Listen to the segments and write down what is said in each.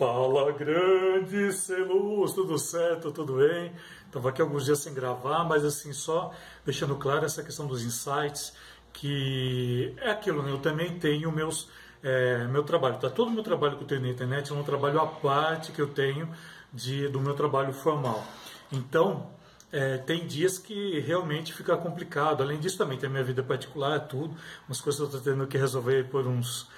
Fala grande Celuz, tudo certo, tudo bem? Estava aqui alguns dias sem gravar, mas assim, só deixando claro essa questão dos insights, que é aquilo, né? Eu também tenho meus, é, meu trabalho, tá? Todo o meu trabalho que eu tenho na internet é um trabalho à parte que eu tenho de, do meu trabalho formal. Então, é, tem dias que realmente fica complicado. Além disso, também tem a minha vida particular, tudo, umas coisas eu estou tendo que resolver por uns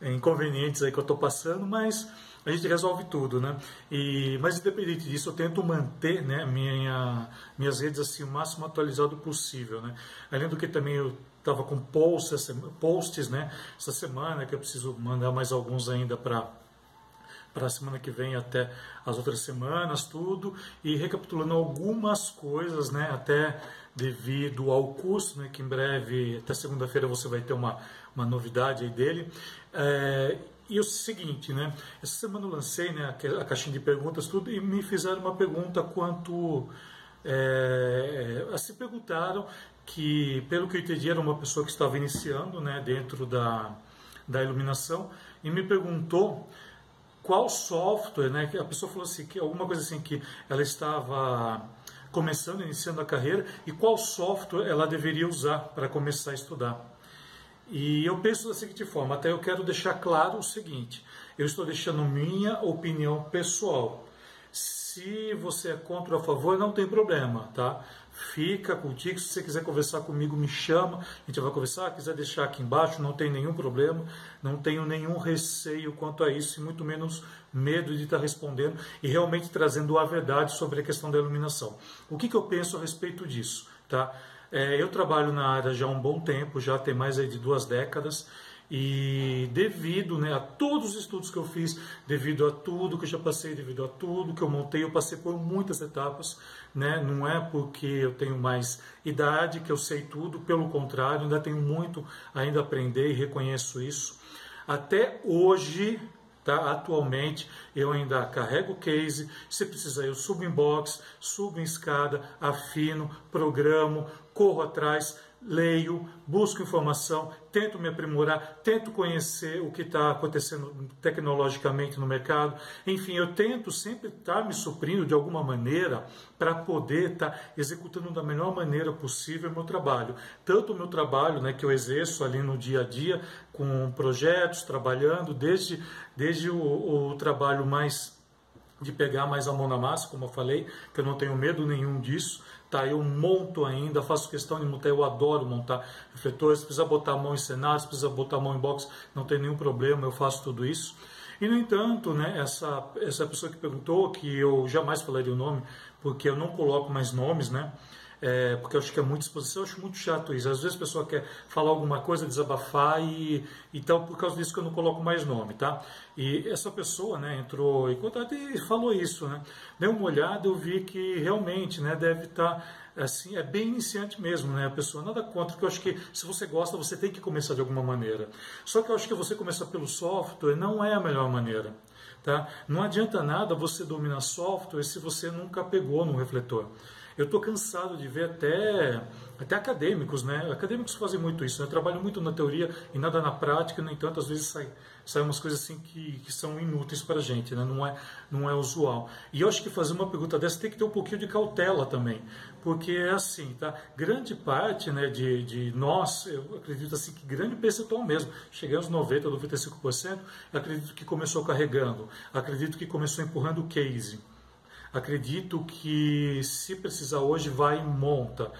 inconvenientes aí que eu estou passando, mas a gente resolve tudo, né? E, mas independente disso, eu tento manter né, minha, minhas redes assim o máximo atualizado possível, né? Além do que também eu estava com posts, posts, né? Essa semana que eu preciso mandar mais alguns ainda para para a semana que vem até as outras semanas, tudo, e recapitulando algumas coisas, né, até devido ao curso, né, que em breve, até segunda-feira, você vai ter uma, uma novidade aí dele. É, e o seguinte, né? Essa semana eu lancei né, a caixinha de perguntas tudo e me fizeram uma pergunta quanto é, é, se perguntaram que, pelo que eu entendi, era uma pessoa que estava iniciando né, dentro da, da iluminação e me perguntou qual software, né? A pessoa falou assim que alguma coisa assim que ela estava começando, iniciando a carreira e qual software ela deveria usar para começar a estudar. E eu penso da seguinte forma, até eu quero deixar claro o seguinte, eu estou deixando minha opinião pessoal. Se você é contra ou a favor, não tem problema, tá? Fica contigo, se você quiser conversar comigo, me chama, a gente vai conversar, quiser deixar aqui embaixo, não tem nenhum problema, não tenho nenhum receio quanto a isso, e muito menos medo de estar respondendo e realmente trazendo a verdade sobre a questão da iluminação. O que, que eu penso a respeito disso, tá? É, eu trabalho na área já há um bom tempo, já tem mais de duas décadas, e devido né, a todos os estudos que eu fiz, devido a tudo que eu já passei, devido a tudo que eu montei, eu passei por muitas etapas. Né? Não é porque eu tenho mais idade que eu sei tudo, pelo contrário, ainda tenho muito ainda a aprender e reconheço isso. Até hoje, Tá? Atualmente eu ainda carrego o case, se precisar eu subo em box, subo em escada, afino, programo, corro atrás, leio, busco informação, tento me aprimorar, tento conhecer o que está acontecendo tecnologicamente no mercado. Enfim, eu tento sempre estar tá me suprindo de alguma maneira para poder estar tá executando da melhor maneira possível o meu trabalho. Tanto o meu trabalho né, que eu exerço ali no dia a dia, com projetos, trabalhando, desde, desde o, o trabalho mais de pegar mais a mão na massa, como eu falei, que eu não tenho medo nenhum disso, tá? Eu monto ainda, faço questão de montar, eu adoro montar refletores, precisa botar a mão em cenário, se precisa botar a mão em box, não tem nenhum problema, eu faço tudo isso. E no entanto, né, essa, essa pessoa que perguntou, que eu jamais falaria o nome, porque eu não coloco mais nomes, né? É, porque eu acho que é muita exposição, eu acho muito chato isso. Às vezes a pessoa quer falar alguma coisa, desabafar e então por causa disso que eu não coloco mais nome, tá? E essa pessoa, né, entrou em contato e falou isso, né? Dei uma olhada, eu vi que realmente, né, deve estar tá, assim, é bem iniciante mesmo, né? A pessoa nada contra, porque eu acho que se você gosta, você tem que começar de alguma maneira. Só que eu acho que você começar pelo software não é a melhor maneira. Tá? Não adianta nada você dominar software se você nunca pegou no refletor. Eu estou cansado de ver até, até acadêmicos, né? Acadêmicos fazem muito isso, né? Trabalham muito na teoria e nada na prática, no entanto, às vezes sai, sai umas coisas assim que, que são inúteis para a gente, né? Não é, não é usual. E eu acho que fazer uma pergunta dessa tem que ter um pouquinho de cautela também, porque é assim, tá? Grande parte né, de, de nós, eu acredito assim que grande percentual mesmo, chegamos aos 90, 95%, acredito que começou carregando, acredito que começou empurrando o case acredito que se precisar hoje vai e monta.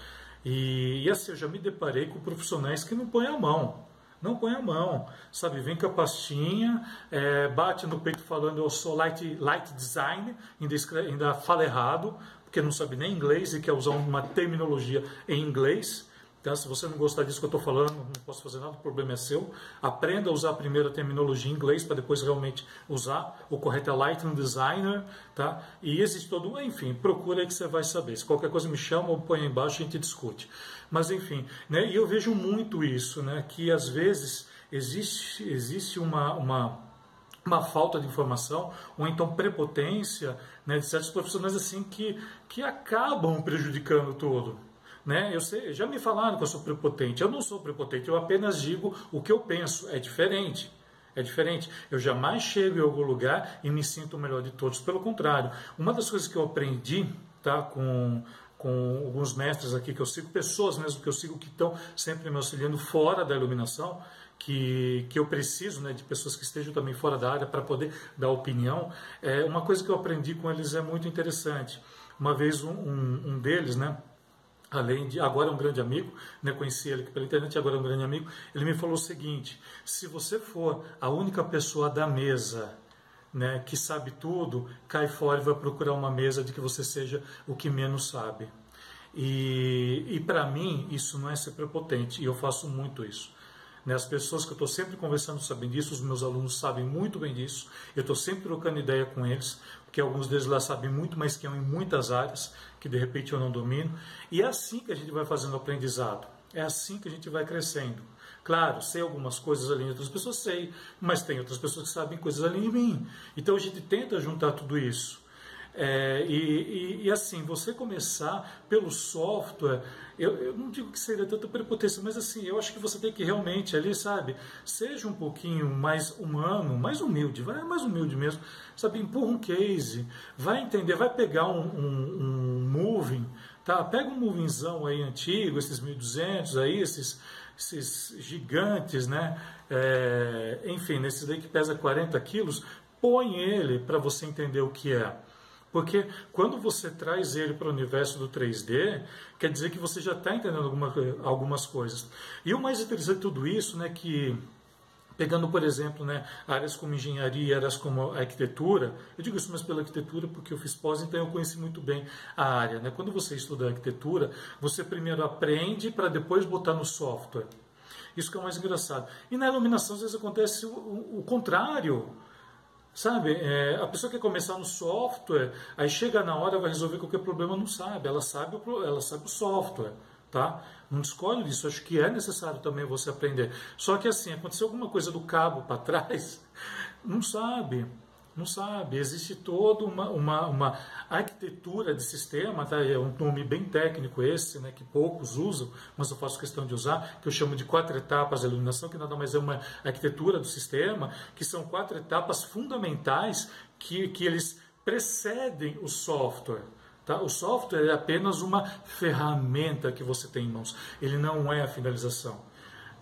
E, e assim, eu já me deparei com profissionais que não põem a mão. Não põe a mão, sabe? Vem com a pastinha, é, bate no peito falando eu sou light, light design, ainda, ainda fala errado, porque não sabe nem inglês e quer usar uma terminologia em inglês. Então, se você não gostar disso que eu estou falando, não posso fazer nada, o problema é seu. Aprenda a usar primeiro a terminologia em inglês para depois realmente usar. O correto é Lightroom Designer, tá? E existe todo, enfim, procura aí que você vai saber. Se qualquer coisa me chama ou põe aí embaixo, a gente discute. Mas enfim, né? E eu vejo muito isso, né? Que às vezes existe, existe uma, uma uma falta de informação ou então prepotência né, de certos profissionais assim que, que acabam prejudicando todo. Né? Eu sei, já me falaram que eu sou prepotente. Eu não sou prepotente, eu apenas digo o que eu penso. É diferente. É diferente. Eu jamais chego em algum lugar e me sinto o melhor de todos. Pelo contrário, uma das coisas que eu aprendi tá, com, com alguns mestres aqui que eu sigo, pessoas mesmo que eu sigo que estão sempre me auxiliando fora da iluminação, que, que eu preciso né, de pessoas que estejam também fora da área para poder dar opinião. É, uma coisa que eu aprendi com eles é muito interessante. Uma vez um, um, um deles, né, além de agora é um grande amigo, né, conheci ele pela internet, agora é um grande amigo, ele me falou o seguinte: se você for a única pessoa da mesa né, que sabe tudo, cai fora e vai procurar uma mesa de que você seja o que menos sabe. E, e para mim isso não é ser prepotente, e eu faço muito isso. Né, as pessoas que eu estou sempre conversando sabem disso, os meus alunos sabem muito bem disso, eu estou sempre trocando ideia com eles, porque alguns deles lá sabem muito mais que eu em muitas áreas, que de repente eu não domino. E é assim que a gente vai fazendo aprendizado. É assim que a gente vai crescendo. Claro, sei algumas coisas ali, outras pessoas sei, mas tem outras pessoas que sabem coisas ali em mim. Então a gente tenta juntar tudo isso. É, e, e, e, assim, você começar pelo software, eu, eu, não digo que seria tanta prepotência, mas assim, eu acho que você tem que realmente ali, sabe, seja um pouquinho mais humano, mais humilde, vai mais humilde mesmo, sabe, empurra um case, vai entender, vai pegar um, um, um moving, tá? Pega um movingzão aí antigo, esses 1200 aí, esses, esses gigantes, né? É, enfim, nesses daí que pesa 40 quilos, põe ele para você entender o que é. Porque quando você traz ele para o universo do 3D, quer dizer que você já está entendendo alguma, algumas coisas. E o mais interessante de tudo isso, né, que pegando, por exemplo, né, áreas como engenharia, áreas como arquitetura, eu digo isso mais pela arquitetura porque eu fiz pós, então eu conheci muito bem a área. Né? Quando você estuda arquitetura, você primeiro aprende para depois botar no software. Isso que é o mais engraçado. E na iluminação, às vezes acontece o, o, o contrário. Sabe, é, a pessoa quer começar no software, aí chega na hora, vai resolver qualquer problema, não sabe. Ela sabe o, ela sabe o software, tá? Não escolhe disso. Acho que é necessário também você aprender. Só que assim, aconteceu alguma coisa do cabo para trás, não sabe. Não sabe, existe toda uma, uma, uma arquitetura de sistema, tá? é um nome bem técnico esse, né, que poucos usam, mas eu faço questão de usar, que eu chamo de quatro etapas de iluminação, que nada mais é uma arquitetura do sistema, que são quatro etapas fundamentais que, que eles precedem o software. Tá? O software é apenas uma ferramenta que você tem em mãos, ele não é a finalização.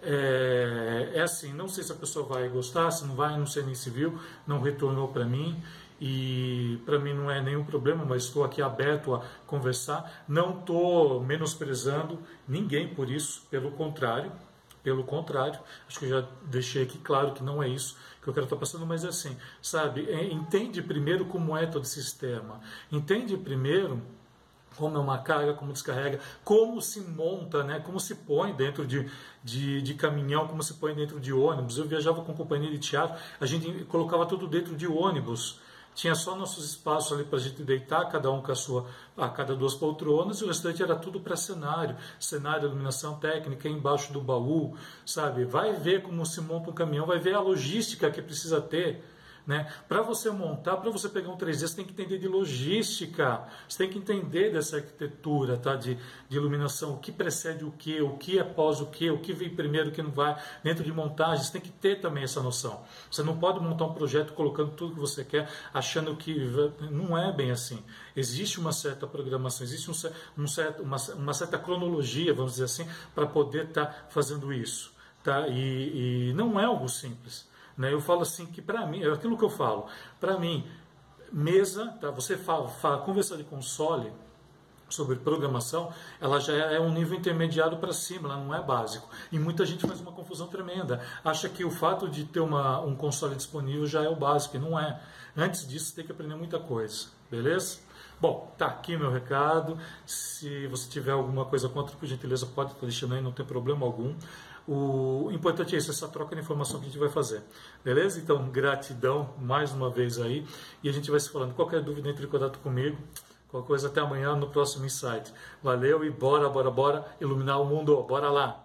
É, é, assim, não sei se a pessoa vai gostar, se não vai, não sei nem se viu, não retornou para mim. E para mim não é nenhum problema, mas estou aqui aberto a conversar. Não estou menosprezando ninguém por isso, pelo contrário, pelo contrário, acho que eu já deixei aqui claro que não é isso que eu quero estar passando, mas é assim, sabe, é, entende primeiro como é todo o sistema, entende primeiro como é uma carga, como descarrega, como se monta, né, como se põe dentro de, de, de, caminhão, como se põe dentro de ônibus. Eu viajava com companhia de teatro, a gente colocava tudo dentro de ônibus. Tinha só nossos espaços ali para a gente deitar, cada um com a sua, a cada duas poltronas, e o restante era tudo para cenário, cenário, iluminação técnica, embaixo do baú, sabe? Vai ver como se monta um caminhão, vai ver a logística que precisa ter né? Para você montar, para você pegar um 3D, você tem que entender de logística, você tem que entender dessa arquitetura tá? de, de iluminação, o que precede o que, o que é pós o que, o que vem primeiro, o que não vai. Dentro de montagem, você tem que ter também essa noção. Você não pode montar um projeto colocando tudo que você quer, achando que não é bem assim. Existe uma certa programação, existe um, um certo, uma, uma certa cronologia, vamos dizer assim, para poder estar tá fazendo isso. Tá? E, e não é algo simples. Né? Eu falo assim que para mim, é aquilo que eu falo, para mim, mesa, tá? você fala, fala, conversar de console sobre programação, ela já é um nível intermediário para cima, ela não é básico. E muita gente faz uma confusão tremenda. Acha que o fato de ter uma, um console disponível já é o básico, e não é. Antes disso, tem que aprender muita coisa, beleza? Bom, tá aqui meu recado. Se você tiver alguma coisa contra, por gentileza, pode estar deixando aí, não tem problema algum. O importante é isso, essa troca de informação que a gente vai fazer. Beleza? Então, gratidão mais uma vez aí. E a gente vai se falando. Qualquer dúvida, entre em contato comigo. Qualquer coisa, até amanhã no próximo Insight. Valeu e bora, bora, bora iluminar o mundo. Bora lá!